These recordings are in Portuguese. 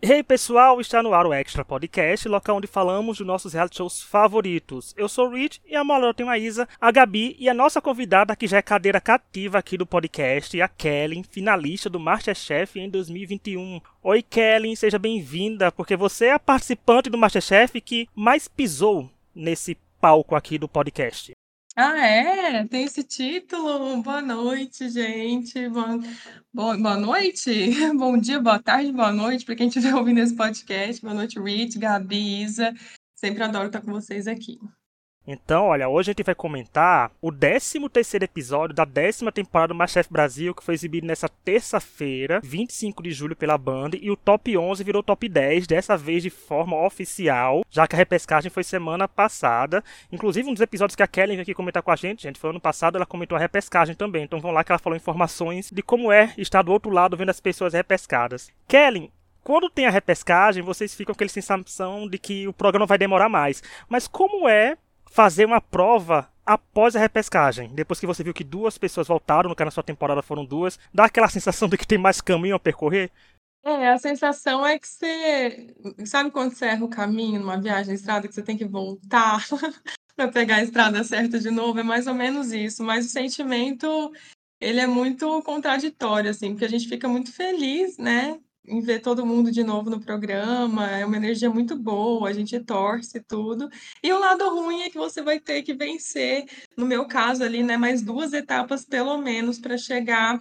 Hey pessoal, está no ar o Extra Podcast, local onde falamos dos nossos reality shows favoritos. Eu sou o Rich e a Malô tem a Isa, a Gabi e a nossa convidada que já é cadeira cativa aqui do podcast, a Kellen, finalista do Masterchef em 2021. Oi Kellen, seja bem-vinda, porque você é a participante do Masterchef que mais pisou nesse palco aqui do podcast. Ah, é? Tem esse título? Boa noite, gente. Boa, boa, boa noite, bom dia, boa tarde, boa noite para quem estiver ouvindo esse podcast. Boa noite, Rich, Gabi, Isa. Sempre adoro estar com vocês aqui. Então, olha, hoje a gente vai comentar o 13 terceiro episódio da décima temporada do Masterchef Brasil, que foi exibido nessa terça-feira, 25 de julho, pela Band, e o top 11 virou top 10, dessa vez de forma oficial, já que a repescagem foi semana passada. Inclusive, um dos episódios que a Kelly veio aqui comentar com a gente, gente, foi ano passado, ela comentou a repescagem também. Então vão lá que ela falou informações de como é estar do outro lado vendo as pessoas repescadas. Kelly, quando tem a repescagem, vocês ficam com aquela sensação de que o programa vai demorar mais. Mas como é fazer uma prova após a repescagem. Depois que você viu que duas pessoas voltaram, no que na sua temporada foram duas, dá aquela sensação de que tem mais caminho a percorrer? É, a sensação é que você. Sabe quando você erra o caminho numa viagem estrada, que você tem que voltar para pegar a estrada certa de novo? É mais ou menos isso. Mas o sentimento, ele é muito contraditório, assim, porque a gente fica muito feliz, né? Em ver todo mundo de novo no programa, é uma energia muito boa, a gente torce tudo. E o lado ruim é que você vai ter que vencer, no meu caso ali, né, mais duas etapas pelo menos para chegar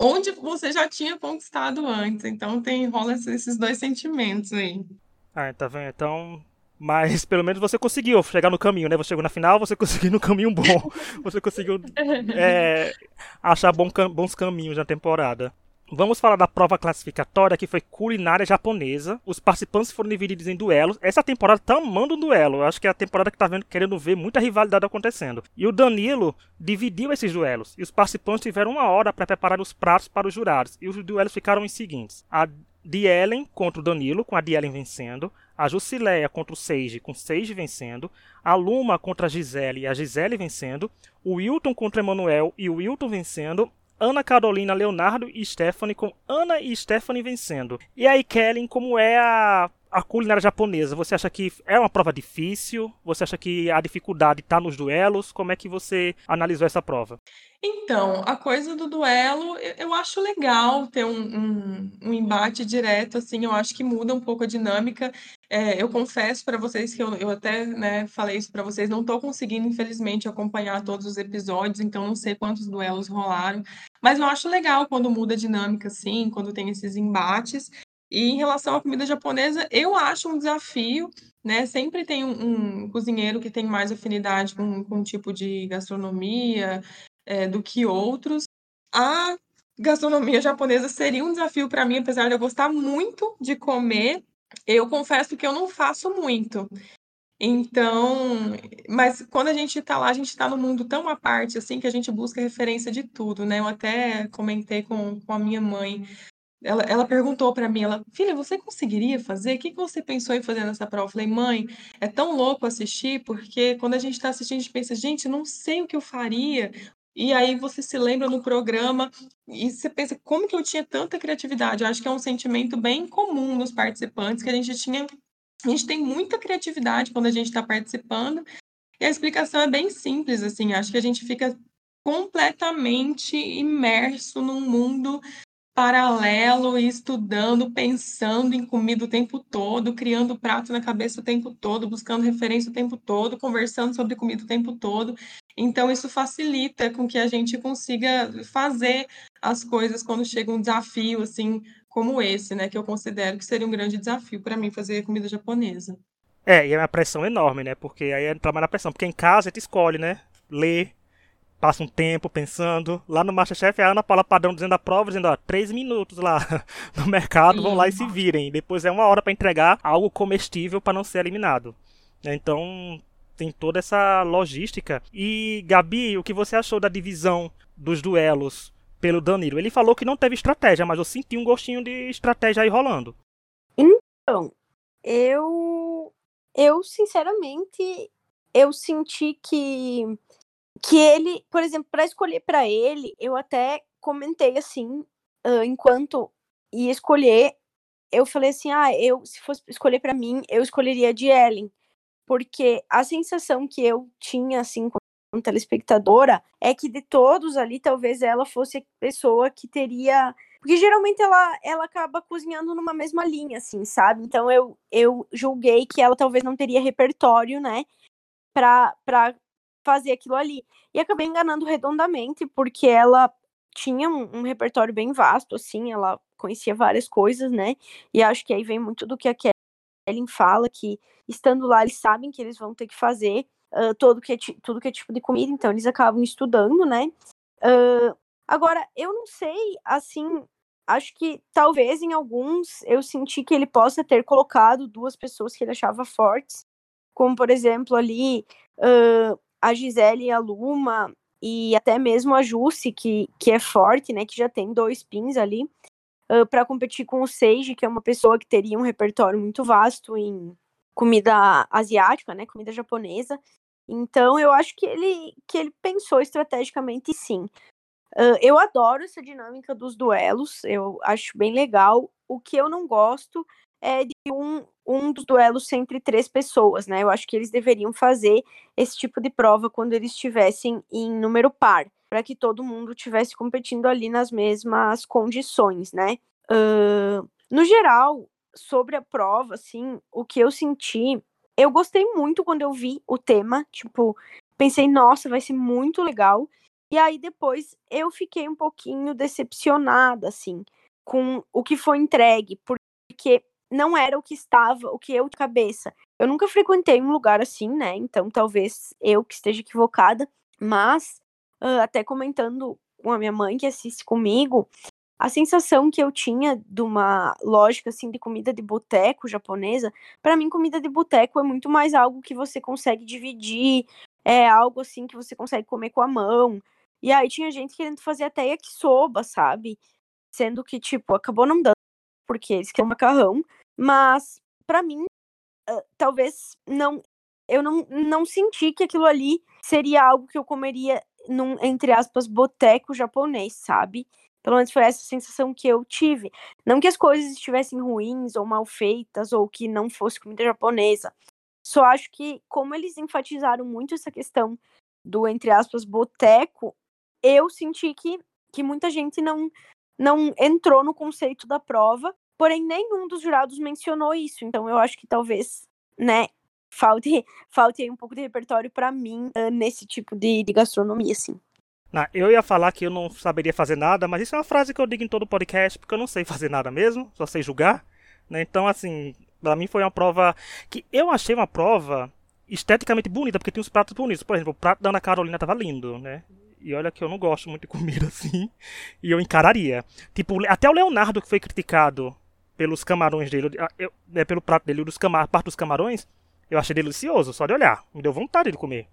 onde você já tinha conquistado antes. Então tem rola esses dois sentimentos aí. Ah, tá vendo? Então, mas pelo menos você conseguiu chegar no caminho, né? Você chegou na final, você conseguiu no caminho bom. Você conseguiu é, achar bons caminhos na temporada. Vamos falar da prova classificatória que foi culinária japonesa. Os participantes foram divididos em duelos. Essa temporada tá amando um duelo. Eu acho que é a temporada que tá vendo, querendo ver muita rivalidade acontecendo. E o Danilo dividiu esses duelos. E os participantes tiveram uma hora para preparar os pratos para os jurados. E os duelos ficaram os seguintes: a Dielen contra o Danilo, com a Dielen vencendo. A Jusileia contra o Seiji, com Seiji vencendo. A Luma contra a Gisele e a Gisele vencendo. O Wilton contra o Emanuel e o Wilton vencendo. Ana Carolina, Leonardo e Stephanie, com Ana e Stephanie vencendo. E aí, Kellen, como é a, a culinária japonesa? Você acha que é uma prova difícil? Você acha que a dificuldade está nos duelos? Como é que você analisou essa prova? Então, a coisa do duelo, eu acho legal ter um, um, um embate direto, assim, eu acho que muda um pouco a dinâmica. É, eu confesso para vocês que eu, eu até né, falei isso para vocês, não estou conseguindo, infelizmente, acompanhar todos os episódios, então não sei quantos duelos rolaram, mas eu acho legal quando muda a dinâmica, assim, quando tem esses embates. E em relação à comida japonesa, eu acho um desafio, né? Sempre tem um, um cozinheiro que tem mais afinidade com, com um tipo de gastronomia, é, do que outros. A gastronomia japonesa seria um desafio para mim, apesar de eu gostar muito de comer. Eu confesso que eu não faço muito. Então, mas quando a gente está lá, a gente está no mundo tão à parte, assim, que a gente busca referência de tudo, né? Eu até comentei com, com a minha mãe. Ela, ela perguntou para mim, ela, filha, você conseguiria fazer? O que, que você pensou em fazer nessa prova? Eu falei, mãe, é tão louco assistir, porque quando a gente está assistindo, a gente pensa, gente, não sei o que eu faria, e aí você se lembra no programa e você pensa, como que eu tinha tanta criatividade? Eu acho que é um sentimento bem comum nos participantes, que a gente tinha. A gente tem muita criatividade quando a gente está participando. E a explicação é bem simples, assim. Acho que a gente fica completamente imerso num mundo paralelo, estudando, pensando em comida o tempo todo, criando prato na cabeça o tempo todo, buscando referência o tempo todo, conversando sobre comida o tempo todo. Então, isso facilita com que a gente consiga fazer as coisas quando chega um desafio, assim, como esse, né? Que eu considero que seria um grande desafio para mim fazer comida japonesa. É, e é uma pressão enorme, né? Porque aí entra mais na pressão. Porque em casa a gente escolhe, né? Lê, passa um tempo pensando. Lá no Masterchef é a Ana Paula Padrão dizendo a prova, dizendo, ó, três minutos lá no mercado, vão lá e se virem. Depois é uma hora para entregar algo comestível para não ser eliminado. Então, tem toda essa logística. E, Gabi, o que você achou da divisão dos duelos pelo Danilo? Ele falou que não teve estratégia, mas eu senti um gostinho de estratégia aí rolando. Então, eu. Eu, sinceramente, eu senti que. Que ele, por exemplo, para escolher para ele, eu até comentei assim, uh, enquanto ia escolher, eu falei assim, ah, eu se fosse escolher para mim, eu escolheria de Ellen, porque a sensação que eu tinha assim como telespectadora é que de todos ali, talvez ela fosse a pessoa que teria porque geralmente ela, ela acaba cozinhando numa mesma linha, assim, sabe? Então eu, eu julguei que ela talvez não teria repertório, né? Pra fazer aquilo ali. E acabei enganando redondamente, porque ela tinha um, um repertório bem vasto, assim, ela conhecia várias coisas, né? E acho que aí vem muito do que a Kellen fala, que estando lá, eles sabem que eles vão ter que fazer uh, todo que é, tudo que é tipo de comida, então eles acabam estudando, né? Uh, agora, eu não sei, assim, acho que talvez em alguns eu senti que ele possa ter colocado duas pessoas que ele achava fortes, como por exemplo ali uh, a Gisele a Luma, e até mesmo a Jussi, que, que é forte, né, que já tem dois pins ali, uh, para competir com o Seiji, que é uma pessoa que teria um repertório muito vasto em comida asiática, né, comida japonesa. Então eu acho que ele que ele pensou estrategicamente sim. Uh, eu adoro essa dinâmica dos duelos, eu acho bem legal. O que eu não gosto é de um, um dos duelos entre três pessoas, né? Eu acho que eles deveriam fazer esse tipo de prova quando eles estivessem em número par, para que todo mundo estivesse competindo ali nas mesmas condições, né? Uh, no geral, sobre a prova, assim, o que eu senti, eu gostei muito quando eu vi o tema, tipo, pensei, nossa, vai ser muito legal. E aí depois eu fiquei um pouquinho decepcionada, assim, com o que foi entregue, porque não era o que estava, o que eu de cabeça. Eu nunca frequentei um lugar assim, né? Então talvez eu que esteja equivocada, mas uh, até comentando com a minha mãe que assiste comigo, a sensação que eu tinha de uma lógica assim de comida de boteco japonesa, para mim comida de boteco é muito mais algo que você consegue dividir, é algo assim que você consegue comer com a mão, e aí tinha gente querendo fazer até yakisoba, sabe? Sendo que, tipo, acabou não dando, porque eles querem macarrão. Mas, para mim, uh, talvez não. Eu não, não senti que aquilo ali seria algo que eu comeria num, entre aspas, boteco japonês, sabe? Pelo menos foi essa sensação que eu tive. Não que as coisas estivessem ruins ou mal feitas ou que não fosse comida japonesa. Só acho que, como eles enfatizaram muito essa questão do, entre aspas, boteco, eu senti que, que muita gente não, não entrou no conceito da prova, porém nenhum dos jurados mencionou isso. Então eu acho que talvez, né, falte, falte um pouco de repertório para mim uh, nesse tipo de, de gastronomia, assim. Não, eu ia falar que eu não saberia fazer nada, mas isso é uma frase que eu digo em todo podcast, porque eu não sei fazer nada mesmo, só sei julgar. Né? Então, assim, para mim foi uma prova que eu achei uma prova esteticamente bonita, porque tinha uns pratos bonitos. Por exemplo, o prato da Ana Carolina tava lindo, né? E olha que eu não gosto muito de comida assim. E eu encararia. Tipo, até o Leonardo que foi criticado pelos camarões dele, eu, né, pelo prato dele, dos camar, parte dos camarões, eu achei delicioso, só de olhar. Me deu vontade de comer.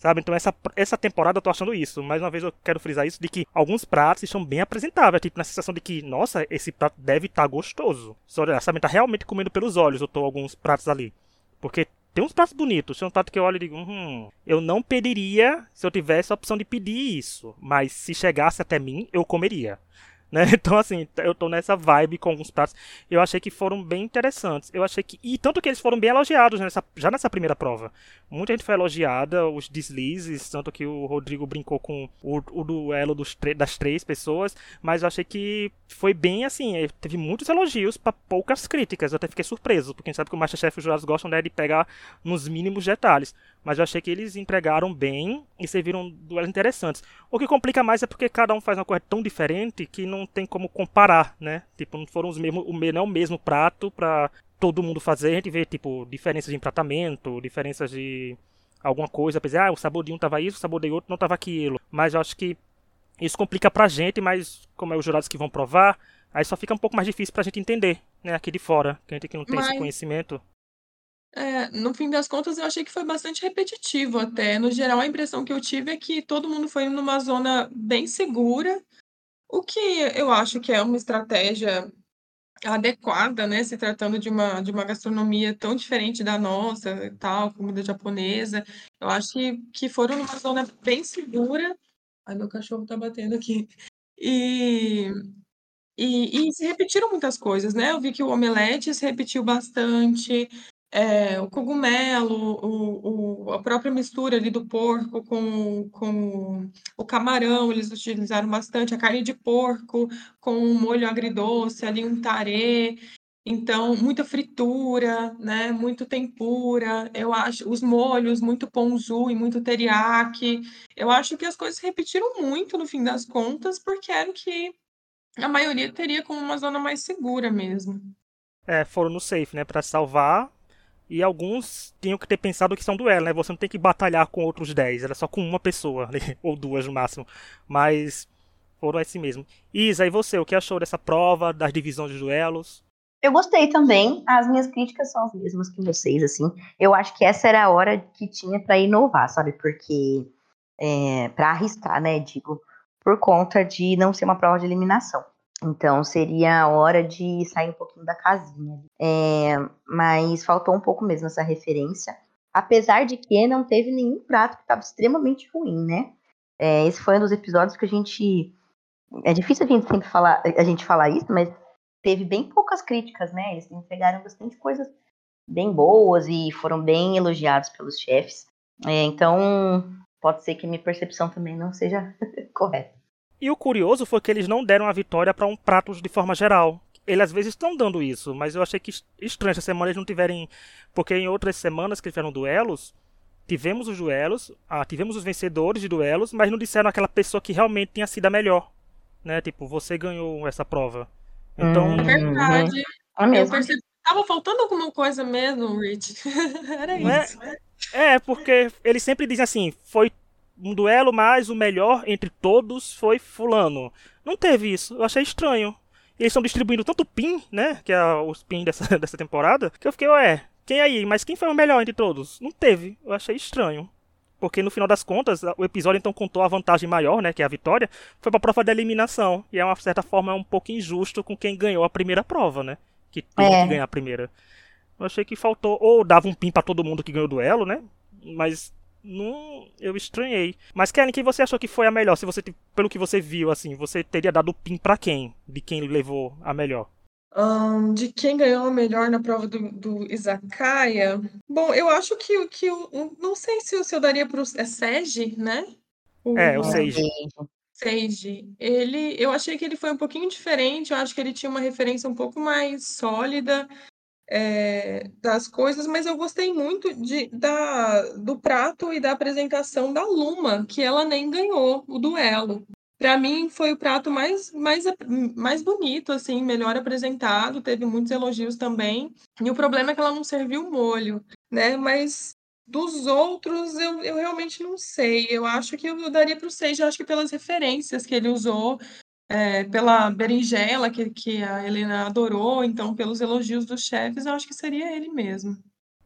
Sabe? Então essa, essa temporada eu tô achando isso. Mais uma vez eu quero frisar isso, de que alguns pratos estão bem apresentáveis. Tipo, na sensação de que, nossa, esse prato deve estar tá gostoso. Só de olhar, sabe? Tá realmente comendo pelos olhos, eu tô alguns pratos ali. Porque tem uns pratos bonitos. Tem um prato que eu olho e digo, hum, eu não pediria se eu tivesse a opção de pedir isso. Mas se chegasse até mim, eu comeria. Né? Então, assim, eu tô nessa vibe com alguns pratos. Eu achei que foram bem interessantes. Eu achei que. E tanto que eles foram bem elogiados nessa, já nessa primeira prova. Muita gente foi elogiada, os deslizes, tanto que o Rodrigo brincou com o, o duelo das três pessoas. Mas eu achei que foi bem assim. Eh, teve muitos elogios para poucas críticas. Eu até fiquei surpreso, porque a gente sabe que o Masterchef os jurados gostam né, de pegar nos mínimos detalhes mas eu achei que eles entregaram bem e serviram duelos interessantes. O que complica mais é porque cada um faz uma coisa tão diferente que não tem como comparar, né? Tipo, não foram os mesmos, o não é o mesmo prato para todo mundo fazer. A gente vê tipo diferenças de empratamento, diferenças de alguma coisa, apesar ah, o sabor de um tava isso, o sabor de outro não tava aquilo. Mas eu acho que isso complica pra gente, mas como é os jurados que vão provar, aí só fica um pouco mais difícil pra gente entender, né, aqui de fora, que a gente que não tem mas... esse conhecimento. É, no fim das contas, eu achei que foi bastante repetitivo até. No geral, a impressão que eu tive é que todo mundo foi numa zona bem segura, o que eu acho que é uma estratégia adequada, né? Se tratando de uma, de uma gastronomia tão diferente da nossa, tal, comida japonesa. Eu acho que, que foram numa zona bem segura. Ai, meu cachorro tá batendo aqui. E, E, e se repetiram muitas coisas, né? Eu vi que o omelete se repetiu bastante, é, o cogumelo, o, o, a própria mistura ali do porco com, com o camarão, eles utilizaram bastante, a carne de porco com um molho agridoce, ali um tarê, então muita fritura, né, muito tempura, eu acho, os molhos, muito ponzu e muito teriyaki, eu acho que as coisas repetiram muito no fim das contas, porque era o que a maioria teria como uma zona mais segura mesmo. É, foram no safe, né, para salvar e alguns tinham que ter pensado que são duelo, né? Você não tem que batalhar com outros 10, era só com uma pessoa, né? ou duas no máximo. Mas foram assim mesmo. Isa, e você, o que achou dessa prova, das divisões de duelos? Eu gostei também. As minhas críticas são as mesmas que vocês, assim. Eu acho que essa era a hora que tinha para inovar, sabe? Porque é, para arriscar, né? Digo, por conta de não ser uma prova de eliminação. Então seria a hora de sair um pouquinho da casinha. É, mas faltou um pouco mesmo essa referência. Apesar de que não teve nenhum prato que estava extremamente ruim, né? É, esse foi um dos episódios que a gente. É difícil a gente sempre falar, a gente falar isso, mas teve bem poucas críticas, né? Eles entregaram bastante coisas bem boas e foram bem elogiados pelos chefes. É, então, pode ser que minha percepção também não seja correta. E o curioso foi que eles não deram a vitória para um prato de forma geral. Eles às vezes estão dando isso, mas eu achei que estranho essa semana eles não tiverem. Porque em outras semanas que tiveram duelos, tivemos os duelos, ah, tivemos os vencedores de duelos, mas não disseram aquela pessoa que realmente tinha sido a melhor. Né? Tipo, você ganhou essa prova. Então. Hum, Verdade. Hum, eu percebi tava faltando alguma coisa mesmo, Rich. Era é? isso. É, é, porque eles sempre dizem assim, foi um duelo, mas o melhor entre todos foi fulano. Não teve isso. Eu achei estranho. Eles estão distribuindo tanto pin, né? Que é os pin dessa, dessa temporada. Que eu fiquei, ué, quem aí? Mas quem foi o melhor entre todos? Não teve. Eu achei estranho. Porque no final das contas, o episódio então contou a vantagem maior, né? Que é a vitória. Foi pra prova da eliminação. E é uma certa forma um pouco injusto com quem ganhou a primeira prova, né? Que teve é. que ganhar a primeira. Eu achei que faltou. Ou dava um pin para todo mundo que ganhou o duelo, né? Mas não, eu estranhei. Mas Kellen, quem você achou que foi a melhor? Se você, pelo que você viu, assim, você teria dado o pin para quem? De quem levou a melhor? Um, de quem ganhou a melhor na prova do, do Izakaya? Bom, eu acho que, que eu, não sei se, se eu daria para o é Sege, né? O, é, o Sage. Sage. Ele, eu achei que ele foi um pouquinho diferente. Eu acho que ele tinha uma referência um pouco mais sólida é, das coisas, mas eu gostei muito de, da, do prato e da apresentação da Luma, que ela nem ganhou o duelo. Para mim foi o prato mais, mais, mais bonito, assim, melhor apresentado, teve muitos elogios também. E o problema é que ela não serviu molho, né? Mas dos outros, eu, eu realmente não sei. Eu acho que eu daria para o Sage, acho que pelas referências que ele usou, é, pela berinjela que, que a Helena adorou, então pelos elogios dos chefes, eu acho que seria ele mesmo.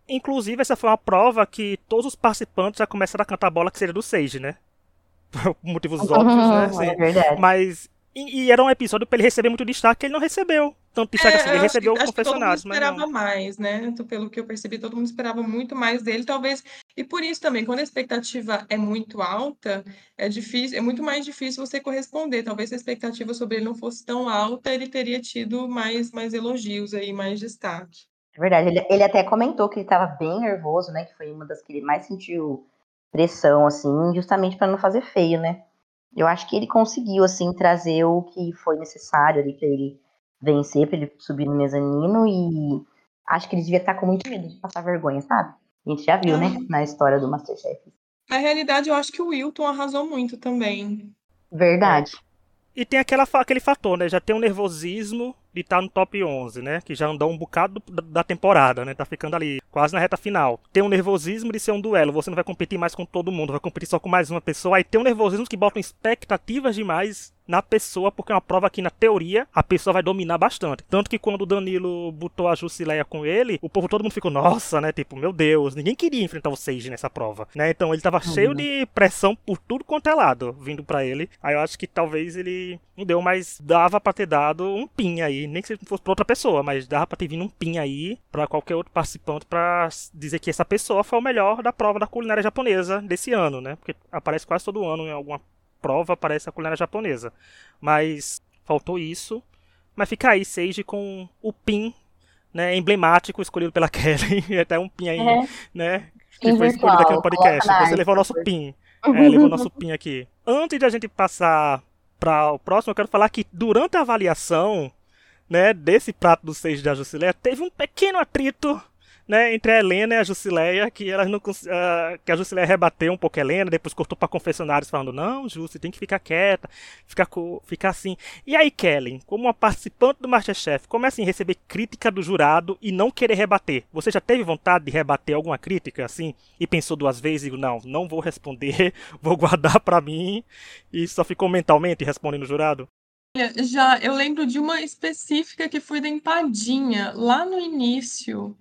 Inclusive, essa foi uma prova que todos os participantes já começaram a cantar a bola que seria do Sage, né? Por motivos óbvios, né? Assim, é verdade. Mas e, e, era um episódio para ele receber muito destaque que ele não recebeu. Tanto destaque é, assim, ele recebeu que, confessionários. Todo mundo esperava mais, né? Pelo que eu percebi, todo mundo esperava muito mais dele, talvez. E por isso também, quando a expectativa é muito alta, é difícil, é muito mais difícil você corresponder. Talvez se a expectativa sobre ele não fosse tão alta, ele teria tido mais, mais elogios aí, mais destaque. É verdade. Ele, ele até comentou que ele estava bem nervoso, né? Que foi uma das que ele mais sentiu pressão, assim, justamente para não fazer feio, né? Eu acho que ele conseguiu, assim, trazer o que foi necessário ali para ele vencer, para ele subir no mezanino e acho que ele devia estar com muito medo de passar vergonha, sabe? A gente já viu, né, uhum. na história do Masterchef. Na realidade, eu acho que o Wilton arrasou muito também. Verdade. E tem aquela, aquele fator, né? Já tem um nervosismo de estar tá no top 11, né? Que já andou um bocado da temporada, né? Tá ficando ali quase na reta final. Tem um nervosismo de ser um duelo, você não vai competir mais com todo mundo, vai competir só com mais uma pessoa. Aí tem um nervosismo que botam expectativas demais na pessoa, porque é uma prova que, na teoria, a pessoa vai dominar bastante. Tanto que quando o Danilo botou a Jusileia com ele, o povo todo mundo ficou, nossa, né? Tipo, meu Deus, ninguém queria enfrentar o Sage nessa prova, né? Então ele tava uhum. cheio de pressão por tudo quanto é lado, vindo para ele. Aí eu acho que talvez ele não deu, mas dava para ter dado um pin aí, nem que fosse pra outra pessoa, mas dava pra ter vindo um pin aí para qualquer outro participante para dizer que essa pessoa foi o melhor da prova da culinária japonesa desse ano, né? Porque aparece quase todo ano em alguma prova aparece a culinária japonesa. Mas faltou isso. Mas fica aí, Sage, com o pin né, emblemático escolhido pela Kelly. e até um pin aí, é. né? Que foi escolhido aqui no podcast. Você levou o nosso pin. É, levou o nosso pin aqui. Antes de a gente passar para o próximo, eu quero falar que durante a avaliação né, desse prato do seis da Jusileia, teve um pequeno atrito né, entre a Helena e a Jusileia, que elas não uh, que a Jusileia rebateu um pouco a Helena, depois cortou para confessionários falando: "Não, Ju, você tem que ficar quieta, ficar ficar assim". E aí Kellen, como uma participante do MasterChef, começa a receber crítica do jurado e não querer rebater. Você já teve vontade de rebater alguma crítica assim e pensou duas vezes e não, não vou responder, vou guardar para mim e só ficou mentalmente respondendo o jurado? Já, eu lembro de uma específica que foi da empadinha, lá no início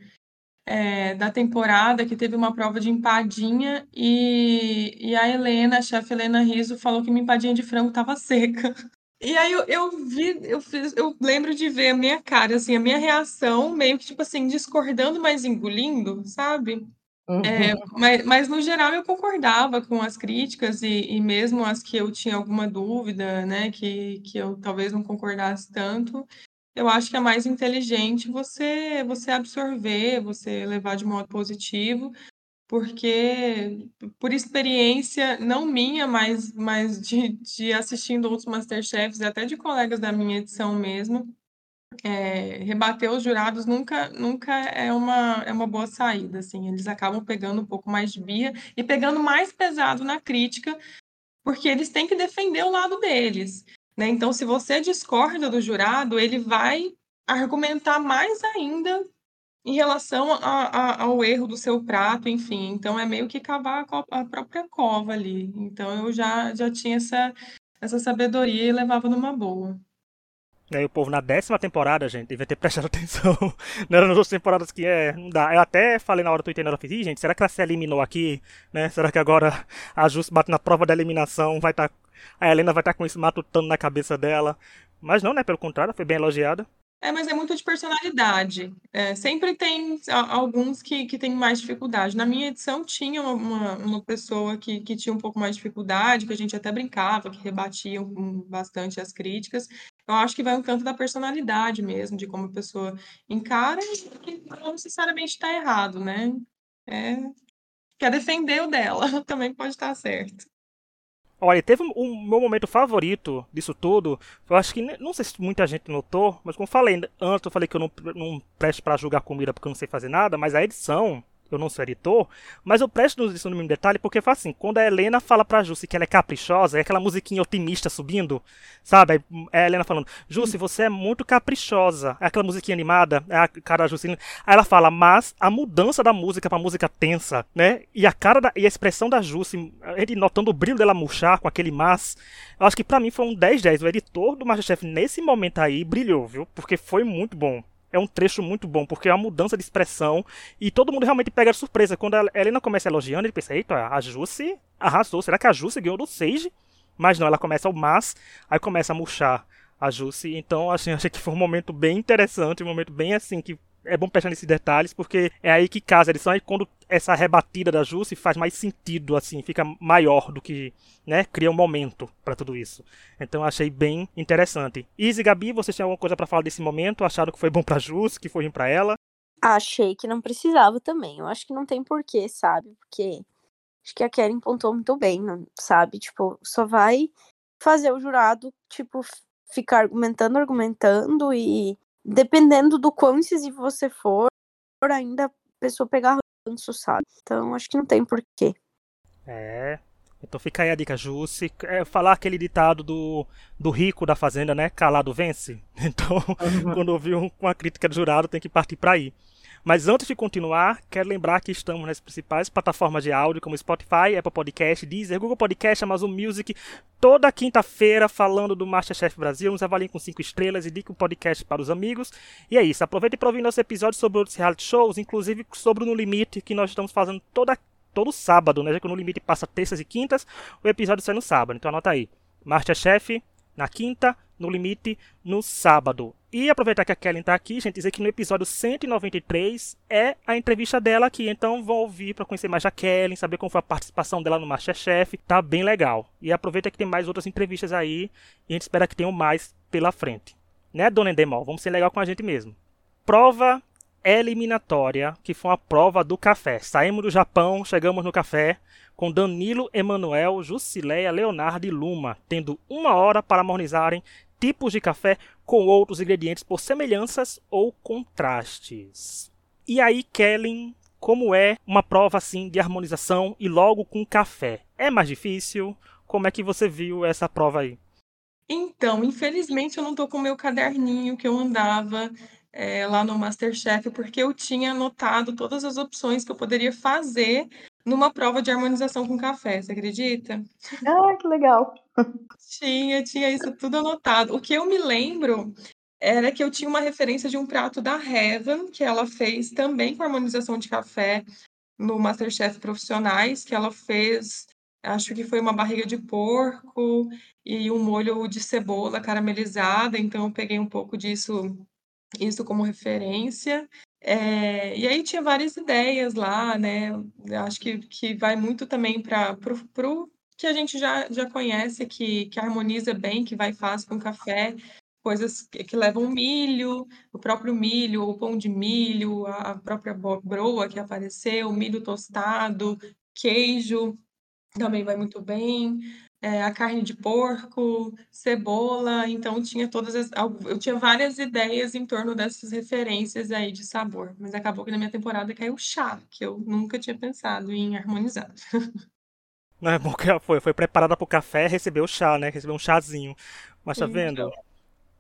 é, da temporada, que teve uma prova de empadinha, e, e a Helena, a chefe Helena Riso, falou que minha empadinha de frango estava seca. E aí eu, eu vi, eu fiz, eu lembro de ver a minha cara, assim, a minha reação, meio que, tipo assim, discordando, mas engolindo, sabe? É, uhum. É, mas, mas, no geral eu concordava com as críticas e, e, mesmo as que eu tinha alguma dúvida, né, que, que eu talvez não concordasse tanto, eu acho que é mais inteligente você você absorver, você levar de modo positivo, porque por experiência, não minha, mas, mas de, de assistindo outros Masterchefs e até de colegas da minha edição mesmo, é, rebater os jurados nunca, nunca é uma, é uma boa saída, assim, eles acabam pegando um pouco mais de birra e pegando mais pesado na crítica, porque eles têm que defender o lado deles. Né? Então, se você discorda do jurado, ele vai argumentar mais ainda em relação a, a, ao erro do seu prato, enfim. Então, é meio que cavar a, a própria cova ali. Então, eu já, já tinha essa, essa sabedoria e levava numa boa. E aí o povo na décima temporada, gente, devia ter prestado atenção. Não era nas outras temporadas que é, não dá. Eu até falei na hora do Twitter, eu fiz, gente, será que ela se eliminou aqui? Né? Será que agora a Just bate na prova da eliminação, vai estar... Tá, a Helena vai estar tá com isso matutando na cabeça dela. Mas não, né? Pelo contrário, foi bem elogiada. É, mas é muito de personalidade. É, sempre tem alguns que, que têm mais dificuldade. Na minha edição tinha uma, uma pessoa que, que tinha um pouco mais de dificuldade, que a gente até brincava, que rebatia bastante as críticas. Eu acho que vai um tanto da personalidade mesmo, de como a pessoa encara e não necessariamente está errado, né? É, quer defender o dela, também pode estar certo. Olha, teve o meu momento favorito disso tudo. Eu acho que, não sei se muita gente notou, mas como falei antes, eu falei que eu não, não presto para julgar comida porque eu não sei fazer nada, mas a edição eu não sou editor, mas eu presto atenção no mínimo detalhe porque faz assim, quando a Helena fala pra Jussi que ela é caprichosa, é aquela musiquinha otimista subindo, sabe? É a Helena falando, Jussi, você é muito caprichosa. É aquela musiquinha animada, é a cara da Jussi. Aí ela fala, mas a mudança da música pra música tensa, né? E a cara da, e a expressão da Jussi, ele notando o brilho dela murchar com aquele mas, eu acho que para mim foi um 10-10. O editor do Masterchef nesse momento aí brilhou, viu? Porque foi muito bom é um trecho muito bom, porque é uma mudança de expressão e todo mundo realmente pega de surpresa. Quando a Helena começa elogiando, ele pensa, eita, a Jussi arrasou. Será que a Jussi ganhou do Sage? Mas não, ela começa o mas, aí começa a murchar a Jussi. Então, assim, achei que foi um momento bem interessante, um momento bem assim, que é bom prestar nesses detalhes, porque é aí que casa a edição, e quando essa rebatida da Jussi faz mais sentido, assim, fica maior do que, né, cria um momento para tudo isso. Então achei bem interessante. Izzy Gabi, vocês têm alguma coisa para falar desse momento? Acharam que foi bom pra Jussi, que foi ruim pra ela? Achei que não precisava também. Eu acho que não tem porquê, sabe? Porque acho que a Karen pontou muito bem, sabe? Tipo, só vai fazer o jurado, tipo, ficar argumentando, argumentando e dependendo do quão incisivo você for, ainda a pessoa pegar ranço, sabe? Então acho que não tem porquê. É. Então fica aí a dica, Jussi. É falar aquele ditado do, do rico da fazenda, né? Calado vence. Então, uhum. quando ouvir uma crítica do jurado, tem que partir para aí. Mas antes de continuar, quero lembrar que estamos nas principais plataformas de áudio como Spotify, Apple Podcast, Deezer, Google Podcast, Amazon Music, toda quinta-feira falando do Masterchef Brasil. Nos avaliem com 5 estrelas e dica o podcast para os amigos. E é isso, aproveite para ouvir nosso episódio sobre outros reality shows, inclusive sobre o No Limite, que nós estamos fazendo toda, todo sábado, né? Já que o No Limite passa terças e quintas, o episódio sai no sábado. Então anota aí. Masterchef na quinta, no limite no sábado. E aproveitar que a Kellen está aqui, gente, dizer que no episódio 193 é a entrevista dela aqui. Então vão ouvir para conhecer mais a Kellen, saber como foi a participação dela no Masterchef. Tá bem legal. E aproveita que tem mais outras entrevistas aí e a gente espera que tenham mais pela frente. Né, Dona Endemol? Vamos ser legal com a gente mesmo. Prova eliminatória, que foi uma prova do café. Saímos do Japão, chegamos no café com Danilo, Emanuel, Jusileia, Leonardo e Luma, tendo uma hora para harmonizarem tipos de café com outros ingredientes por semelhanças ou contrastes. E aí, Kellen, como é uma prova assim de harmonização e logo com café? É mais difícil? Como é que você viu essa prova aí? Então, infelizmente eu não tô com o meu caderninho que eu andava é, lá no Masterchef, porque eu tinha anotado todas as opções que eu poderia fazer numa prova de harmonização com café, você acredita? Ah, que legal. Tinha, tinha isso tudo anotado. O que eu me lembro era que eu tinha uma referência de um prato da Heaven, que ela fez também com harmonização de café no Masterchef Profissionais, que ela fez, acho que foi uma barriga de porco e um molho de cebola caramelizada, então eu peguei um pouco disso isso como referência. É, e aí tinha várias ideias lá, né? Acho que, que vai muito também para o que a gente já, já conhece, que, que harmoniza bem, que vai fácil com café, coisas que, que levam milho, o próprio milho, o pão de milho, a própria broa que apareceu, milho tostado, queijo também vai muito bem é, a carne de porco, cebola, então tinha todas as, eu tinha várias ideias em torno dessas referências aí de sabor, mas acabou que na minha temporada caiu chá, que eu nunca tinha pensado em harmonizar. Não é bom que foi, foi preparada para o café, recebeu chá, né? Recebeu um chazinho. Mas tá vendo?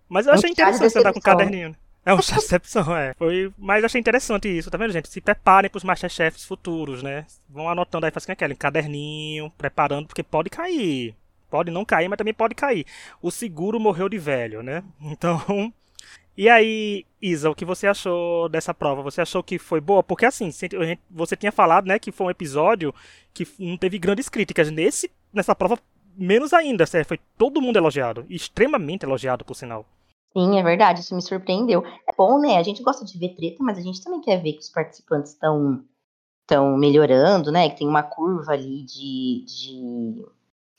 Mas eu achei interessante você andar com o caderninho. Né? É um de decepção, é. Foi, mas achei interessante isso, tá vendo, gente? Se preparem pros Masterchefs futuros, né? Vão anotando aí, fazendo aquele caderninho, preparando, porque pode cair. Pode não cair, mas também pode cair. O seguro morreu de velho, né? Então. E aí, Isa, o que você achou dessa prova? Você achou que foi boa? Porque assim, você tinha falado, né, que foi um episódio que não teve grandes críticas. Nesse, nessa prova, menos ainda? Foi todo mundo elogiado. Extremamente elogiado, por sinal. Sim, é verdade, isso me surpreendeu. É bom, né? A gente gosta de ver treta, mas a gente também quer ver que os participantes estão estão melhorando, né? Que tem uma curva ali de, de...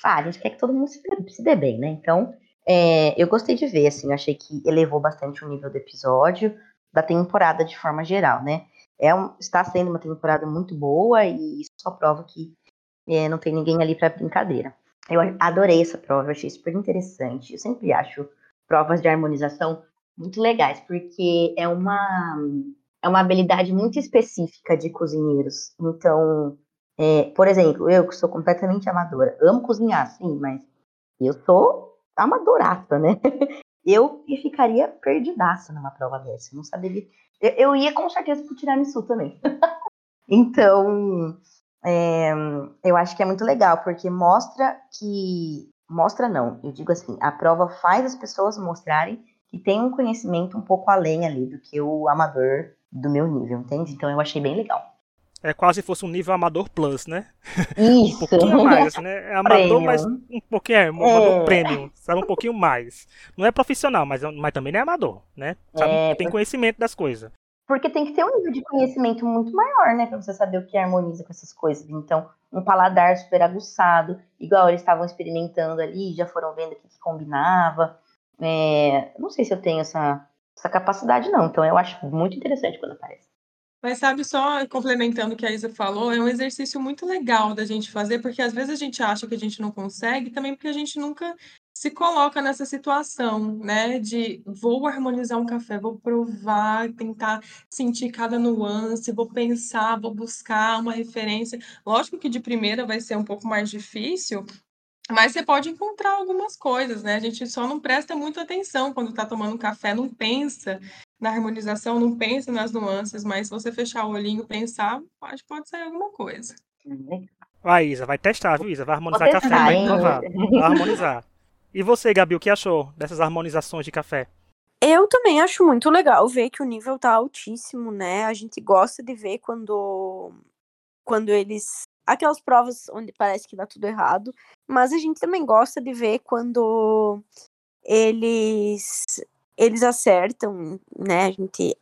Ah, a gente quer que todo mundo se dê, se dê bem, né? Então, é, eu gostei de ver, assim, eu achei que elevou bastante o nível do episódio, da temporada de forma geral, né? É um, está sendo uma temporada muito boa e isso só prova que é, não tem ninguém ali para brincadeira. Eu adorei essa prova, eu achei super interessante. Eu sempre acho provas de harmonização muito legais, porque é uma, é uma habilidade muito específica de cozinheiros. Então, é, por exemplo, eu que sou completamente amadora, amo cozinhar, sim, mas eu sou amadoraça, né? Eu ficaria perdidaça numa prova dessa, não saberia. Eu, eu ia com certeza pro tiramisu também. então, é, eu acho que é muito legal, porque mostra que mostra não, eu digo assim, a prova faz as pessoas mostrarem que tem um conhecimento um pouco além ali do que o amador do meu nível, entende? Então eu achei bem legal. É quase se fosse um nível amador plus, né? Isso. um pouquinho mais, né? É amador, premium. mas um pouquinho, é, um amador é. premium, sabe? Um pouquinho mais. Não é profissional, mas, mas também não é amador, né? Sabe? É, tem conhecimento das coisas. Porque tem que ter um nível de conhecimento muito maior, né? Pra você saber o que harmoniza com essas coisas. Então, um paladar super aguçado, igual eles estavam experimentando ali, já foram vendo o que, que combinava. É, não sei se eu tenho essa, essa capacidade, não. Então, eu acho muito interessante quando aparece. Mas sabe, só complementando o que a Isa falou, é um exercício muito legal da gente fazer, porque às vezes a gente acha que a gente não consegue, também porque a gente nunca se coloca nessa situação, né, de vou harmonizar um café, vou provar, tentar sentir cada nuance, vou pensar, vou buscar uma referência. Lógico que de primeira vai ser um pouco mais difícil, mas você pode encontrar algumas coisas, né? A gente só não presta muita atenção quando está tomando um café, não pensa na harmonização, não pensa nas nuances, mas se você fechar o olhinho e pensar, pode, pode sair alguma coisa. Vai, Isa, vai testar, viu, Isa? Vai harmonizar café, vai provar. Vai harmonizar. E você, Gabi, o que achou dessas harmonizações de café? Eu também acho muito legal ver que o nível tá altíssimo, né? A gente gosta de ver quando quando eles aquelas provas onde parece que dá tudo errado, mas a gente também gosta de ver quando eles eles acertam, né? A gente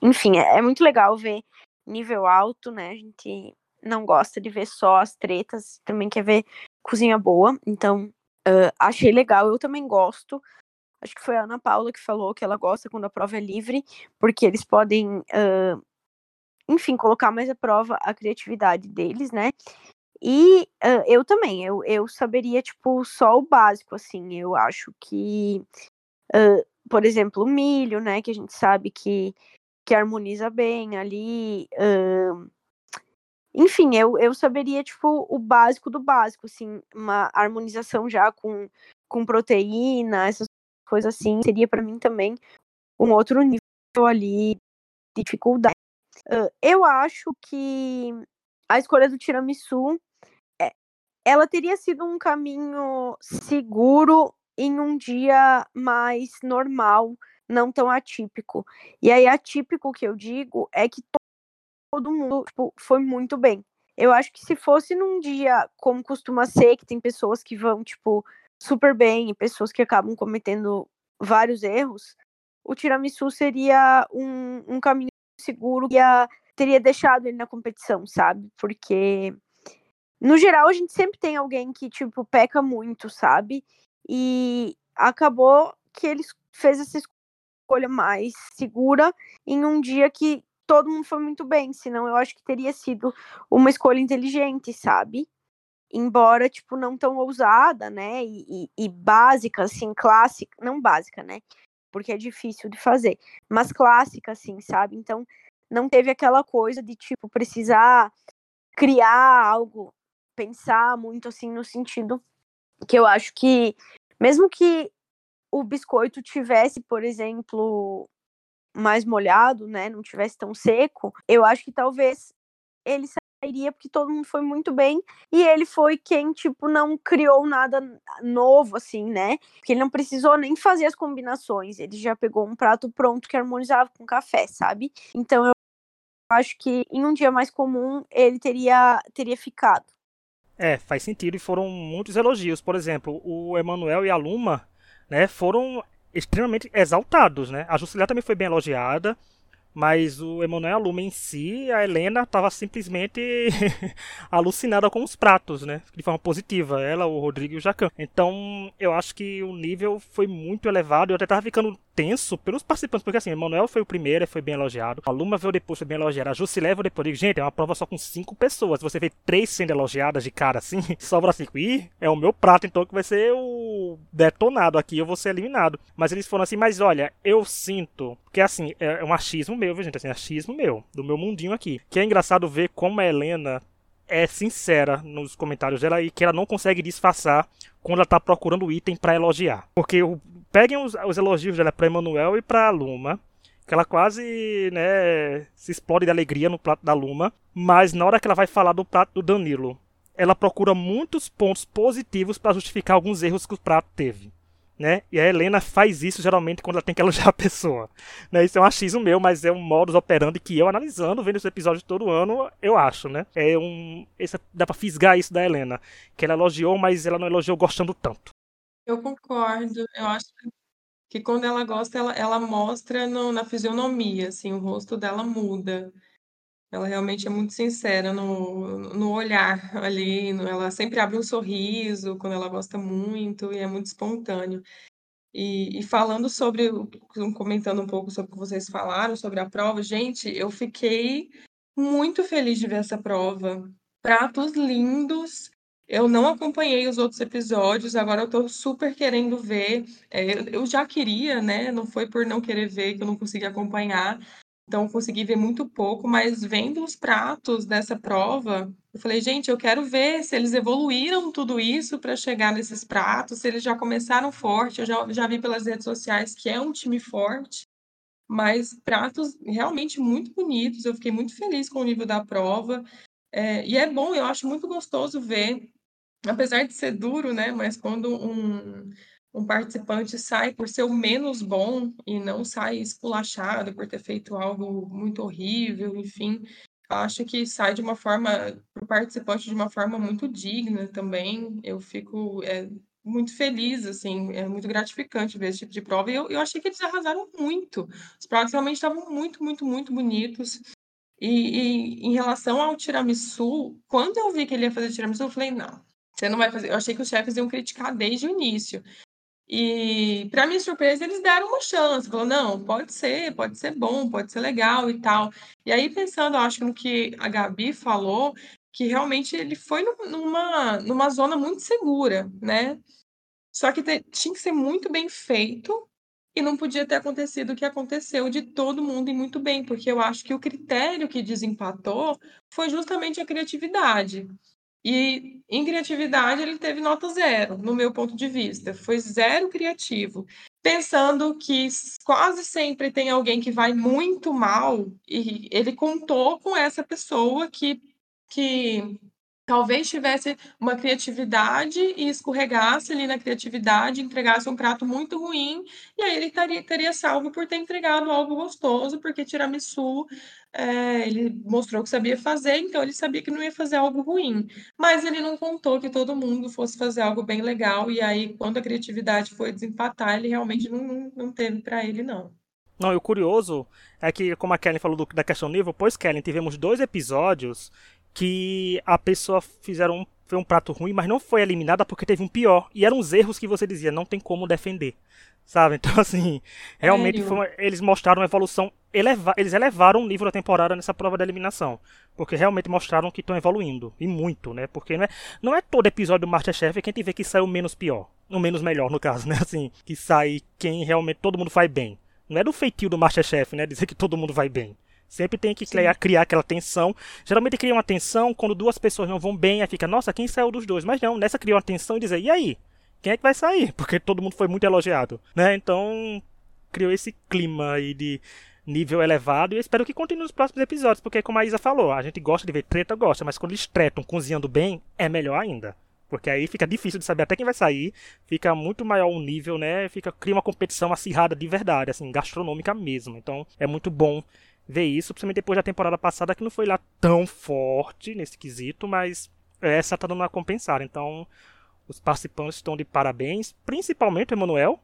enfim, é, é muito legal ver nível alto, né? A gente não gosta de ver só as tretas, também quer ver cozinha boa. Então, Uh, achei legal, eu também gosto acho que foi a Ana Paula que falou que ela gosta quando a prova é livre, porque eles podem, uh, enfim, colocar mais à prova a criatividade deles, né? E uh, eu também, eu, eu saberia, tipo, só o básico, assim, eu acho que, por exemplo, o milho, né, que a gente sabe que, que harmoniza bem ali, uh, enfim, eu, eu saberia, tipo, o básico do básico, assim, uma harmonização já com, com proteína, essas coisas assim, seria para mim também um outro nível ali de dificuldade. eu acho que a escolha do tiramisu ela teria sido um caminho seguro em um dia mais normal, não tão atípico. E aí, atípico que eu digo é que todo mundo tipo, foi muito bem. Eu acho que se fosse num dia como costuma ser, que tem pessoas que vão, tipo, super bem e pessoas que acabam cometendo vários erros, o tiramisu seria um, um caminho seguro que teria deixado ele na competição, sabe? Porque no geral, a gente sempre tem alguém que, tipo, peca muito, sabe? E acabou que ele fez essa escolha mais segura em um dia que todo mundo foi muito bem, senão eu acho que teria sido uma escolha inteligente, sabe? Embora, tipo, não tão ousada, né? E, e, e básica, assim, clássica, não básica, né? Porque é difícil de fazer, mas clássica, assim, sabe? Então, não teve aquela coisa de, tipo, precisar criar algo pensar muito assim no sentido que eu acho que mesmo que o biscoito tivesse, por exemplo, mais molhado, né, não tivesse tão seco, eu acho que talvez ele sairia porque todo mundo foi muito bem e ele foi quem tipo não criou nada novo assim, né? Porque ele não precisou nem fazer as combinações, ele já pegou um prato pronto que harmonizava com café, sabe? Então eu acho que em um dia mais comum ele teria teria ficado. É, faz sentido e foram muitos elogios. Por exemplo, o Emanuel e a Luma, né, foram extremamente exaltados, né? A Jusilia também foi bem elogiada. Mas o Emanuel Lume em si, a Helena estava simplesmente alucinada com os pratos, né? De forma positiva. Ela, o Rodrigo e o Jacan. Então, eu acho que o nível foi muito elevado. Eu até estava ficando tenso pelos participantes, porque assim, o Emanuel foi o primeiro, foi bem elogiado. A Luma veio depois, foi bem elogiada. A Jusilé veio depois. Digo, gente, é uma prova só com cinco pessoas. Você vê três sendo elogiadas de cara assim, sobra cinco. E é o meu prato, então, que vai ser o detonado aqui. Eu vou ser eliminado. Mas eles foram assim, mas olha, eu sinto. Porque assim, é um achismo meu, viu, gente? Assim, achismo meu, do meu mundinho aqui. Que é engraçado ver como a Helena é sincera nos comentários dela e que ela não consegue disfarçar quando ela tá procurando item para elogiar. Porque o, peguem os, os elogios dela para Emanuel e para Luma, que ela quase, né, se explode de alegria no prato da Luma, mas na hora que ela vai falar do prato do Danilo, ela procura muitos pontos positivos para justificar alguns erros que o prato teve né? E a Helena faz isso geralmente quando ela tem que elogiar a pessoa. Né? Isso é um achismo meu, mas é um modus operandi que eu, analisando, vendo esse episódio todo ano, eu acho, né? É um. Esse, dá pra fisgar isso da Helena. Que ela elogiou, mas ela não elogiou gostando tanto. Eu concordo. Eu acho que quando ela gosta, ela, ela mostra no, na fisionomia, assim, o rosto dela muda. Ela realmente é muito sincera no, no olhar ali, no, ela sempre abre um sorriso quando ela gosta muito e é muito espontâneo. E, e falando sobre, comentando um pouco sobre o que vocês falaram sobre a prova, gente, eu fiquei muito feliz de ver essa prova. Pratos lindos. Eu não acompanhei os outros episódios, agora eu tô super querendo ver. É, eu já queria, né? Não foi por não querer ver que eu não consegui acompanhar, então, consegui ver muito pouco, mas vendo os pratos dessa prova, eu falei, gente, eu quero ver se eles evoluíram tudo isso para chegar nesses pratos, se eles já começaram forte. Eu já, já vi pelas redes sociais que é um time forte, mas pratos realmente muito bonitos. Eu fiquei muito feliz com o nível da prova. É, e é bom, eu acho muito gostoso ver, apesar de ser duro, né? Mas quando um, um participante sai por ser o menos bom e não sai esculachado por ter feito algo muito horrível, enfim, acho que sai de uma forma, para o participante, de uma forma muito digna também. Eu fico é, muito feliz, assim, é muito gratificante ver esse tipo de prova. E eu, eu achei que eles arrasaram muito. Os pratos realmente estavam muito, muito, muito bonitos. E, e, em relação ao tiramisu, quando eu vi que ele ia fazer tiramisu, eu falei, não, você não vai fazer. Eu achei que os chefes iam criticar desde o início. E, para minha surpresa, eles deram uma chance. Falou, não, pode ser, pode ser bom, pode ser legal e tal. E aí, pensando, acho que no que a Gabi falou, que realmente ele foi numa, numa zona muito segura, né? Só que te, tinha que ser muito bem feito e não podia ter acontecido o que aconteceu de todo mundo e muito bem, porque eu acho que o critério que desempatou foi justamente a criatividade. E em criatividade ele teve nota zero, no meu ponto de vista. Foi zero criativo. Pensando que quase sempre tem alguém que vai muito mal, e ele contou com essa pessoa que, que talvez tivesse uma criatividade e escorregasse ali na criatividade, entregasse um prato muito ruim, e aí ele teria, teria salvo por ter entregado algo gostoso, porque tiramisu é, ele mostrou que sabia fazer, então ele sabia que não ia fazer algo ruim. Mas ele não contou que todo mundo fosse fazer algo bem legal, e aí, quando a criatividade foi desempatar, ele realmente não, não, teve para ele, não. Não, e o curioso é que, como a Kelly falou do, da questão nível, pois Kelly, tivemos dois episódios que a pessoa fizeram um, foi um prato ruim, mas não foi eliminada porque teve um pior. E eram os erros que você dizia, não tem como defender. Sabe? Então, assim, realmente uma, eles mostraram uma evolução. Eleva, eles elevaram o nível da temporada nessa prova da eliminação. Porque realmente mostraram que estão evoluindo. E muito, né? Porque não é, não é todo episódio do Masterchef que a gente vê que sai o menos pior. O menos melhor, no caso, né? Assim, que sai quem realmente todo mundo vai bem. Não é do feitio do Masterchef, né? Dizer que todo mundo vai bem. Sempre tem que criar, criar, aquela tensão. Geralmente cria uma tensão quando duas pessoas não vão bem, aí fica, nossa, quem saiu dos dois? Mas não, nessa criou uma tensão e dizer, e aí? Quem é que vai sair? Porque todo mundo foi muito elogiado, né? Então, criou esse clima aí de nível elevado e eu espero que continue nos próximos episódios, porque como a Isa falou, a gente gosta de ver treta, gosta, mas quando eles tretam cozinhando bem, é melhor ainda. Porque aí fica difícil de saber até quem vai sair, fica muito maior o nível, né? Fica cria uma competição acirrada de verdade, assim, gastronômica mesmo. Então, é muito bom ver isso, principalmente depois da temporada passada, que não foi lá tão forte nesse quesito, mas essa tá dando uma compensar. Então, os participantes estão de parabéns, principalmente o Emanuel,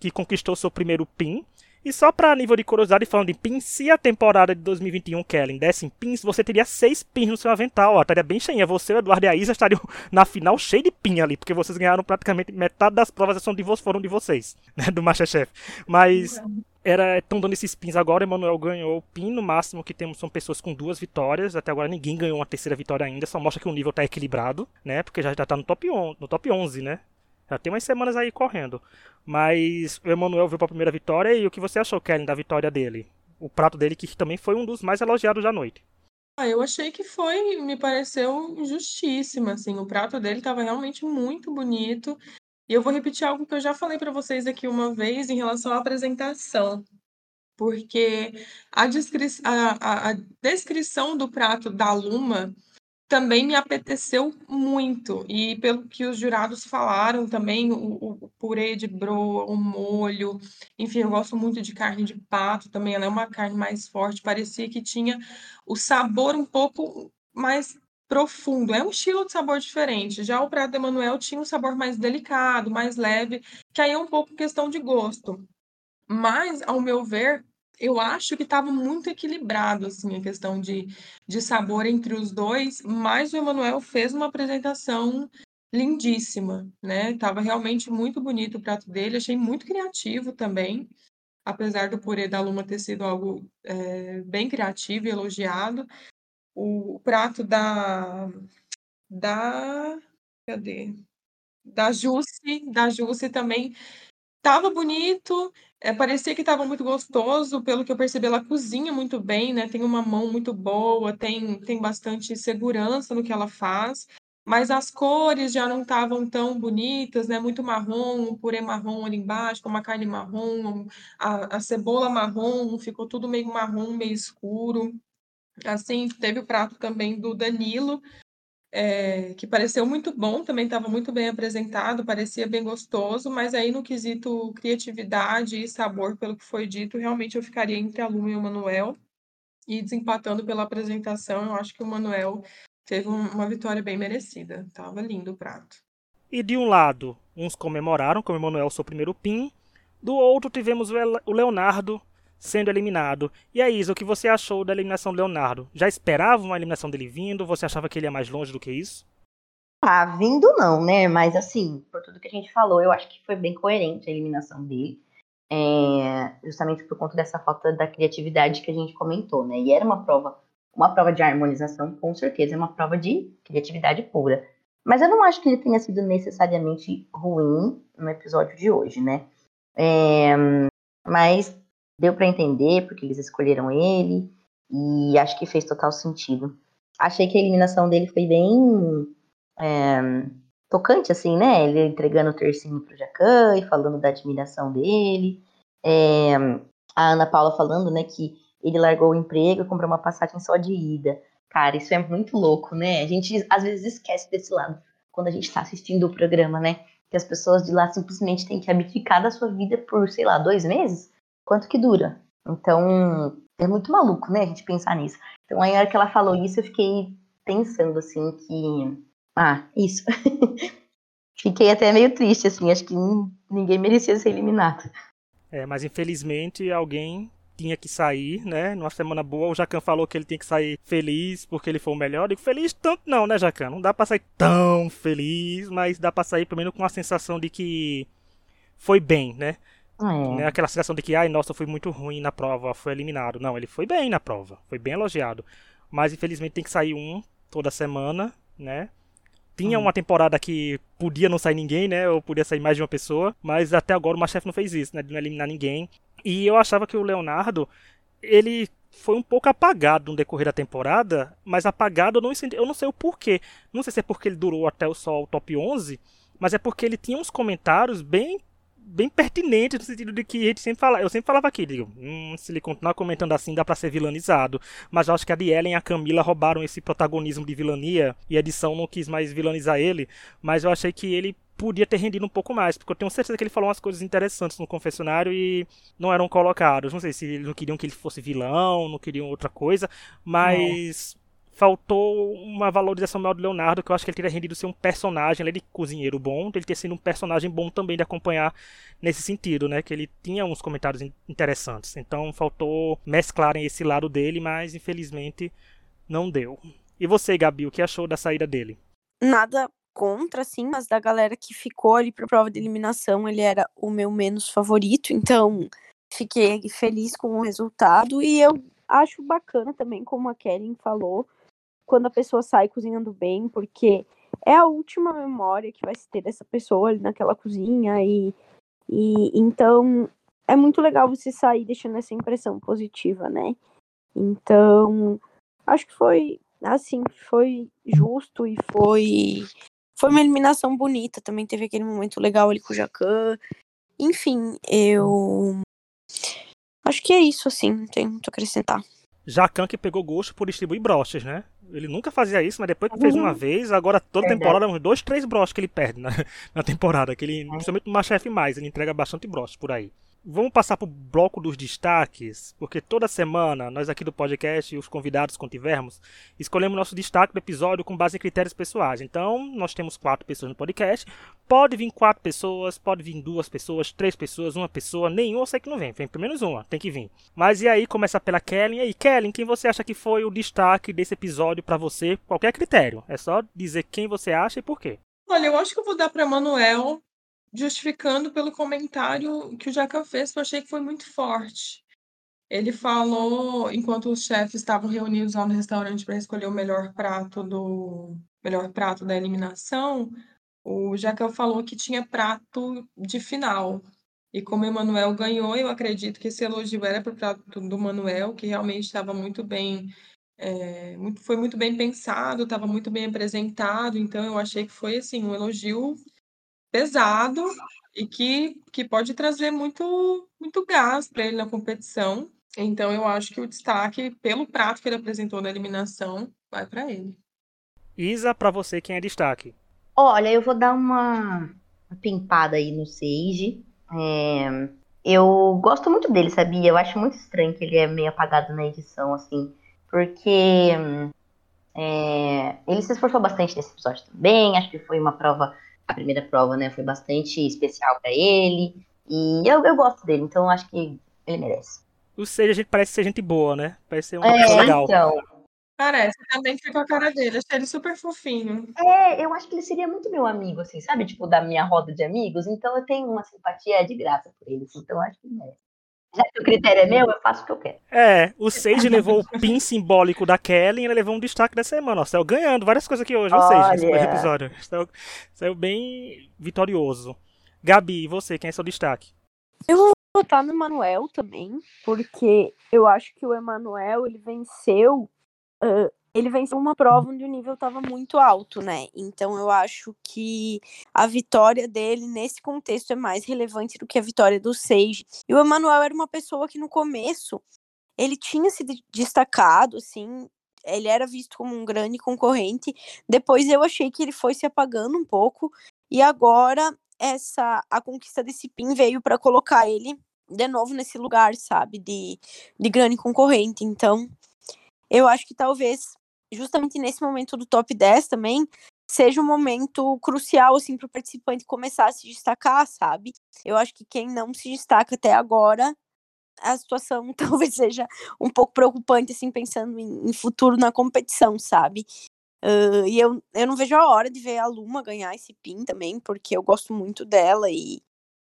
que conquistou seu primeiro PIN. E só para nível de curiosidade, falando em pins, se a temporada de 2021, Kellen, desse em pins, você teria seis pins no seu avental, ó, estaria bem cheinha. Você, o Eduardo e a Isa estariam na final cheio de pin ali, porque vocês ganharam praticamente metade das provas são de, foram de vocês, né, do Masterchef. Mas era estão dando esses pins agora. Emanuel ganhou o pin no máximo que temos são pessoas com duas vitórias. Até agora ninguém ganhou uma terceira vitória ainda. Só mostra que o nível está equilibrado, né? Porque já está no top 11, no top 11, né? Já tem umas semanas aí correndo. Mas o Emanuel veio para a primeira vitória e o que você achou, Kellen, da vitória dele? O prato dele que também foi um dos mais elogiados da noite. Ah, eu achei que foi, me pareceu justíssima, assim, o prato dele estava realmente muito bonito. E eu vou repetir algo que eu já falei para vocês aqui uma vez em relação à apresentação, porque a, descri a, a, a descrição do prato da Luma também me apeteceu muito. E pelo que os jurados falaram também, o, o, purê de broa, o molho, enfim, eu gosto muito de carne de pato também, ela é uma carne mais forte, parecia que tinha o sabor um pouco mais profundo. É um estilo de sabor diferente. Já o prato de Emanuel tinha um sabor mais delicado, mais leve, que aí é um pouco questão de gosto. Mas, ao meu ver, eu acho que estava muito equilibrado assim a questão de, de sabor entre os dois, mas o Emanuel fez uma apresentação lindíssima, né? Tava realmente muito bonito o prato dele, achei muito criativo também, apesar do purê da Luma ter sido algo é, bem criativo e elogiado o prato da da cadê? Da Jusce, da Jusce também estava bonito, é, parecia que estava muito gostoso, pelo que eu percebi, ela cozinha muito bem, né? Tem uma mão muito boa, tem, tem bastante segurança no que ela faz, mas as cores já não estavam tão bonitas, né? Muito marrom, um purê marrom ali embaixo, com uma carne marrom, a, a cebola marrom, ficou tudo meio marrom, meio escuro. Assim, teve o prato também do Danilo, é, que pareceu muito bom, também estava muito bem apresentado, parecia bem gostoso, mas aí no quesito criatividade e sabor, pelo que foi dito, realmente eu ficaria entre a Luma e o Manuel. E desempatando pela apresentação, eu acho que o Manuel teve uma vitória bem merecida. Tava lindo o prato. E de um lado, uns comemoraram, como o Manuel seu primeiro PIN. Do outro, tivemos o Leonardo sendo eliminado. E aí, Isa, o que você achou da eliminação do Leonardo? Já esperava uma eliminação dele vindo? Você achava que ele ia mais longe do que isso? Ah, vindo não, né? Mas assim, por tudo que a gente falou, eu acho que foi bem coerente a eliminação dele. É, justamente por conta dessa falta da criatividade que a gente comentou, né? E era uma prova, uma prova de harmonização, com certeza, é uma prova de criatividade pura. Mas eu não acho que ele tenha sido necessariamente ruim no episódio de hoje, né? É, mas deu para entender porque eles escolheram ele e acho que fez total sentido. Achei que a eliminação dele foi bem é, tocante, assim, né? Ele entregando o tercinho pro Jacan e falando da admiração dele. É, a Ana Paula falando, né, que ele largou o emprego e comprou uma passagem só de ida. Cara, isso é muito louco, né? A gente às vezes esquece desse lado quando a gente tá assistindo o programa, né? Que as pessoas de lá simplesmente têm que abdicar da sua vida por, sei lá, dois meses? Quanto que dura? Então, é muito maluco, né? A gente pensar nisso. Então, aí, na hora que ela falou isso, eu fiquei pensando, assim, que ah, isso. Fiquei até meio triste, assim. Acho que ninguém merecia ser eliminado. É, mas infelizmente alguém tinha que sair, né? Numa semana boa, o Jacan falou que ele tinha que sair feliz porque ele foi o melhor. Eu digo, feliz tanto não, né, Jacan? Não dá pra sair tão feliz, mas dá pra sair pelo menos com a sensação de que foi bem, né? É. Né? Aquela sensação de que, ai, nossa, foi muito ruim na prova, foi eliminado. Não, ele foi bem na prova, foi bem elogiado. Mas infelizmente tem que sair um toda semana, né? Tinha uhum. uma temporada que podia não sair ninguém, né? Ou podia sair mais de uma pessoa. Mas até agora o Masterchef não fez isso, né? De não eliminar ninguém. E eu achava que o Leonardo, ele foi um pouco apagado no decorrer da temporada. Mas apagado eu não, eu não sei o porquê. Não sei se é porque ele durou até só o top 11. Mas é porque ele tinha uns comentários bem bem pertinente no sentido de que a gente sempre fala, eu sempre falava aqui, digo, hum, se ele continuar comentando assim dá para ser vilanizado, mas eu acho que a de Ellen e a Camila roubaram esse protagonismo de vilania e a edição não quis mais vilanizar ele, mas eu achei que ele podia ter rendido um pouco mais, porque eu tenho certeza que ele falou umas coisas interessantes no confessionário e não eram colocados. Não sei se eles não queriam que ele fosse vilão, não queriam outra coisa, mas faltou uma valorização maior do Leonardo, que eu acho que ele teria rendido ser um personagem, além de cozinheiro bom, ele ter sido um personagem bom também de acompanhar nesse sentido, né? Que ele tinha uns comentários interessantes. Então faltou mesclarem esse lado dele, mas infelizmente não deu. E você, Gabi, o que achou da saída dele? Nada contra, sim, mas da galera que ficou ali pra prova de eliminação, ele era o meu menos favorito, então fiquei feliz com o resultado e eu acho bacana também, como a Kellen falou, quando a pessoa sai cozinhando bem, porque é a última memória que vai se ter dessa pessoa ali naquela cozinha e, e então é muito legal você sair deixando essa impressão positiva, né? Então, acho que foi assim, foi justo e foi foi uma eliminação bonita, também teve aquele momento legal ali com o Jacan. Enfim, eu acho que é isso assim, não tem muito a acrescentar. Jacan que pegou gosto por distribuir broches, né? Ele nunca fazia isso, mas depois que fez uma uhum. vez, agora toda é temporada, uns dois, três broches que ele perde na, na temporada. Que ele, principalmente no Masterchef Mais, ele entrega bastante broches por aí. Vamos passar para o bloco dos destaques, porque toda semana nós aqui do podcast e os convidados, quando tivermos, escolhemos nosso destaque do episódio com base em critérios pessoais. Então, nós temos quatro pessoas no podcast. Pode vir quatro pessoas, pode vir duas pessoas, três pessoas, uma pessoa, nenhum eu sei que não vem. Vem pelo menos uma, tem que vir. Mas e aí, começa pela Kellen. E aí, Kellen, quem você acha que foi o destaque desse episódio para você? Qualquer critério. É só dizer quem você acha e por quê. Olha, eu acho que eu vou dar para Manuel justificando pelo comentário que o Jacan fez, que eu achei que foi muito forte. Ele falou, enquanto os chefes estavam reunidos lá no restaurante para escolher o melhor prato do melhor prato da eliminação, o Jacan falou que tinha prato de final. E como o Emanuel ganhou, eu acredito que esse elogio era para o prato do Manuel, que realmente estava muito bem, é, muito, foi muito bem pensado, estava muito bem apresentado. Então eu achei que foi assim um elogio pesado e que, que pode trazer muito, muito gás para ele na competição. Então, eu acho que o destaque, pelo prato que ele apresentou na eliminação, vai para ele. Isa, para você, quem é destaque? Olha, eu vou dar uma, uma pimpada aí no Sage. É, eu gosto muito dele, sabia? Eu acho muito estranho que ele é meio apagado na edição, assim, porque é, ele se esforçou bastante nesse episódio também. Acho que foi uma prova a primeira prova, né, foi bastante especial para ele. E eu, eu gosto dele, então acho que ele merece. Ou seja, a gente parece ser gente boa, né? Parece ser uma é, legal. Então, Parece, também fica a cara dele, achei ele super fofinho. É, eu acho que ele seria muito meu amigo, assim, sabe? Tipo, da minha roda de amigos. Então eu tenho uma simpatia de graça por ele, assim, então eu acho que é. Já que o critério é meu, eu faço o que eu quero. É, o Sage levou o pin simbólico da Kelly e ele levou um destaque da semana. Ó, saiu ganhando várias coisas aqui hoje, ou seja, nesse Olha. episódio. Saiu, saiu bem vitorioso. Gabi, e você, quem é seu destaque? Eu vou votar no Emanuel também, porque eu acho que o Emanuel, ele venceu. ah, ele venceu uma prova onde o nível estava muito alto, né? Então eu acho que a vitória dele nesse contexto é mais relevante do que a vitória do Sage. E o Emanuel era uma pessoa que no começo ele tinha se de- destacado, assim, ele era visto como um grande concorrente. Depois eu achei que ele foi se apagando um pouco e agora essa a conquista desse pin veio para colocar ele de novo nesse lugar, sabe, de, de grande concorrente. Então, eu acho que talvez justamente nesse momento do top 10 também seja um momento crucial assim para o participante começar a se destacar, sabe? Eu acho que quem não se destaca até agora, a situação talvez seja um pouco preocupante assim pensando em, em futuro na competição, sabe? Ah, e eu, eu não vejo a hora de ver a Luma ganhar esse pin também, porque eu gosto muito dela e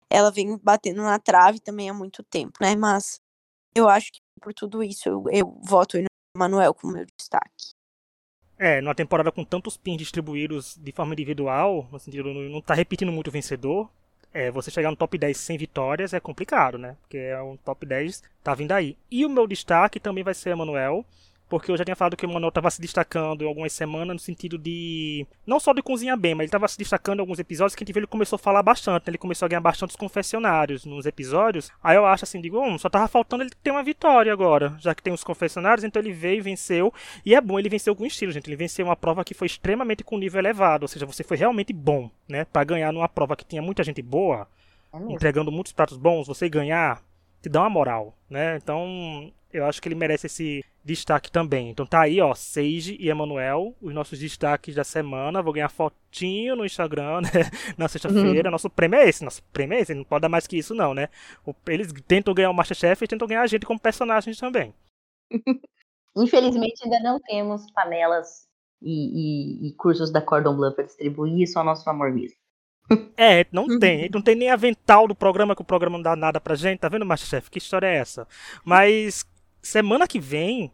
ela vem batendo na trave também há muito tempo, né? Mas eu acho que por tudo isso eu, eu voto Manuel como meu destaque. É, numa temporada com tantos pins distribuídos de forma individual, no sentido de não tá repetindo muito o vencedor, é, você chegar no top 10 sem vitórias é complicado, né? Porque é um top 10 tá vindo aí. E o meu destaque também vai ser Emanuel, porque eu já tinha falado que o Emanuel estava se destacando em algumas semanas no sentido de. Não só de cozinhar bem, mas ele estava se destacando em alguns episódios que a gente viu ele começou a falar bastante, né? Ele começou a ganhar bastante os confessionários nos episódios. Aí eu acho assim, digo, hum, só tava faltando ele ter uma vitória agora, já que tem os confessionários, então ele veio, venceu. E é bom, ele venceu com estilo, gente. Ele venceu uma prova que foi extremamente com nível elevado, ou seja, você foi realmente bom, né? Para ganhar numa prova que tinha muita gente boa, É entregando muitos pratos bons, você ganhar, te dá uma moral, né? Então, eu acho que ele merece esse destaque também. Então tá aí, ó, Sage e Emanuel, os nossos destaques da semana. Vou ganhar fotinho no Instagram, né? Na sexta-feira. Nosso prêmio é esse, nosso prêmio é esse. Não pode dar mais que isso, não, né? Eles tentam ganhar o Masterchef e tentam ganhar a gente como personagens também. Infelizmente, ainda não temos panelas e, e- e cursos da Cordon Bleu para distribuir, só nosso amor mesmo. É, não tem. A gente não tem nem avental do programa, que o programa não dá nada pra gente. Tá vendo, Masterchef? Que história é essa? Mas semana que vem,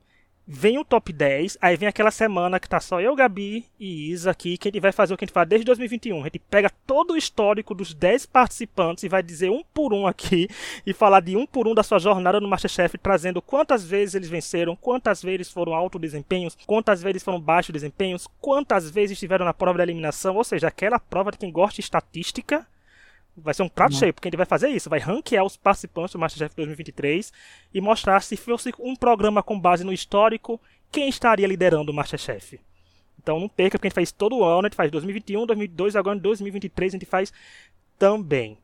vem o top 10. Aí vem aquela semana que tá só eu, Gabi e Isa aqui, que gente vai fazer o que a gente faz desde 2021. A gente pega todo o histórico dos 10 participantes e vai dizer um por um aqui e falar de um por um da sua jornada no Masterchef, trazendo quantas vezes eles venceram, quantas vezes foram alto desempenhos, quantas vezes foram baixo desempenhos, quantas vezes estiveram na prova da eliminação, ou seja, aquela prova de quem gosta de estatística. Vai ser um prato cheio, porque a gente vai fazer isso, vai ranquear os participantes do Masterchef 2023 e mostrar se fosse um programa com base no histórico, quem estaria liderando o Masterchef. Então não perca, porque a gente faz todo ano, a gente faz 2021, 2022, agora em 2023 a gente faz também.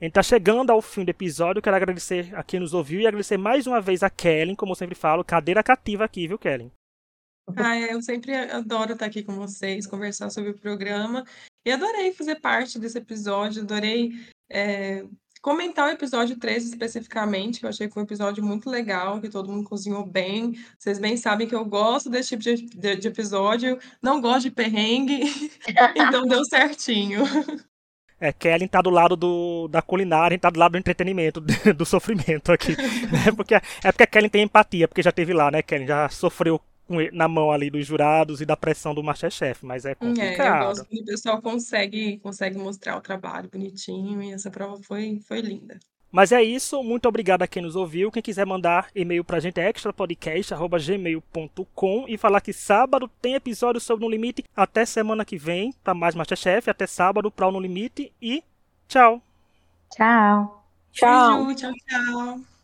A gente tá chegando ao fim do episódio, quero agradecer a quem nos ouviu e agradecer mais uma vez a Kellen, como eu sempre falo, cadeira cativa aqui, viu, Kellen? Ah, eu sempre adoro estar aqui com vocês, conversar sobre o programa. E adorei fazer parte desse episódio, adorei é, comentar o episódio 3 especificamente, que eu achei que foi um episódio muito legal, que todo mundo cozinhou bem. Vocês bem sabem que eu gosto desse tipo de, de- de episódio, não gosto de perrengue, então deu certinho. É, Kellen tá do lado do, da culinária, a gente tá do lado do entretenimento, do sofrimento aqui. né? Porque, é porque a Kellen tem empatia, porque já teve lá, né, Kellen? Já sofreu na mão ali dos jurados e da pressão do Masterchef, mas é É, eu complicado. gosto quando o pessoal consegue, consegue mostrar o trabalho bonitinho, e essa prova foi, foi linda. Mas é isso, muito obrigado a quem nos ouviu. Quem quiser mandar e-mail pra gente é extrapodcast.gmail.com e falar que sábado tem episódio sobre No Limite. Até semana que vem, pra mais Masterchef. Até sábado pra o No Limite e tchau! Tchau. Tchau. Beijo, tchau, tchau.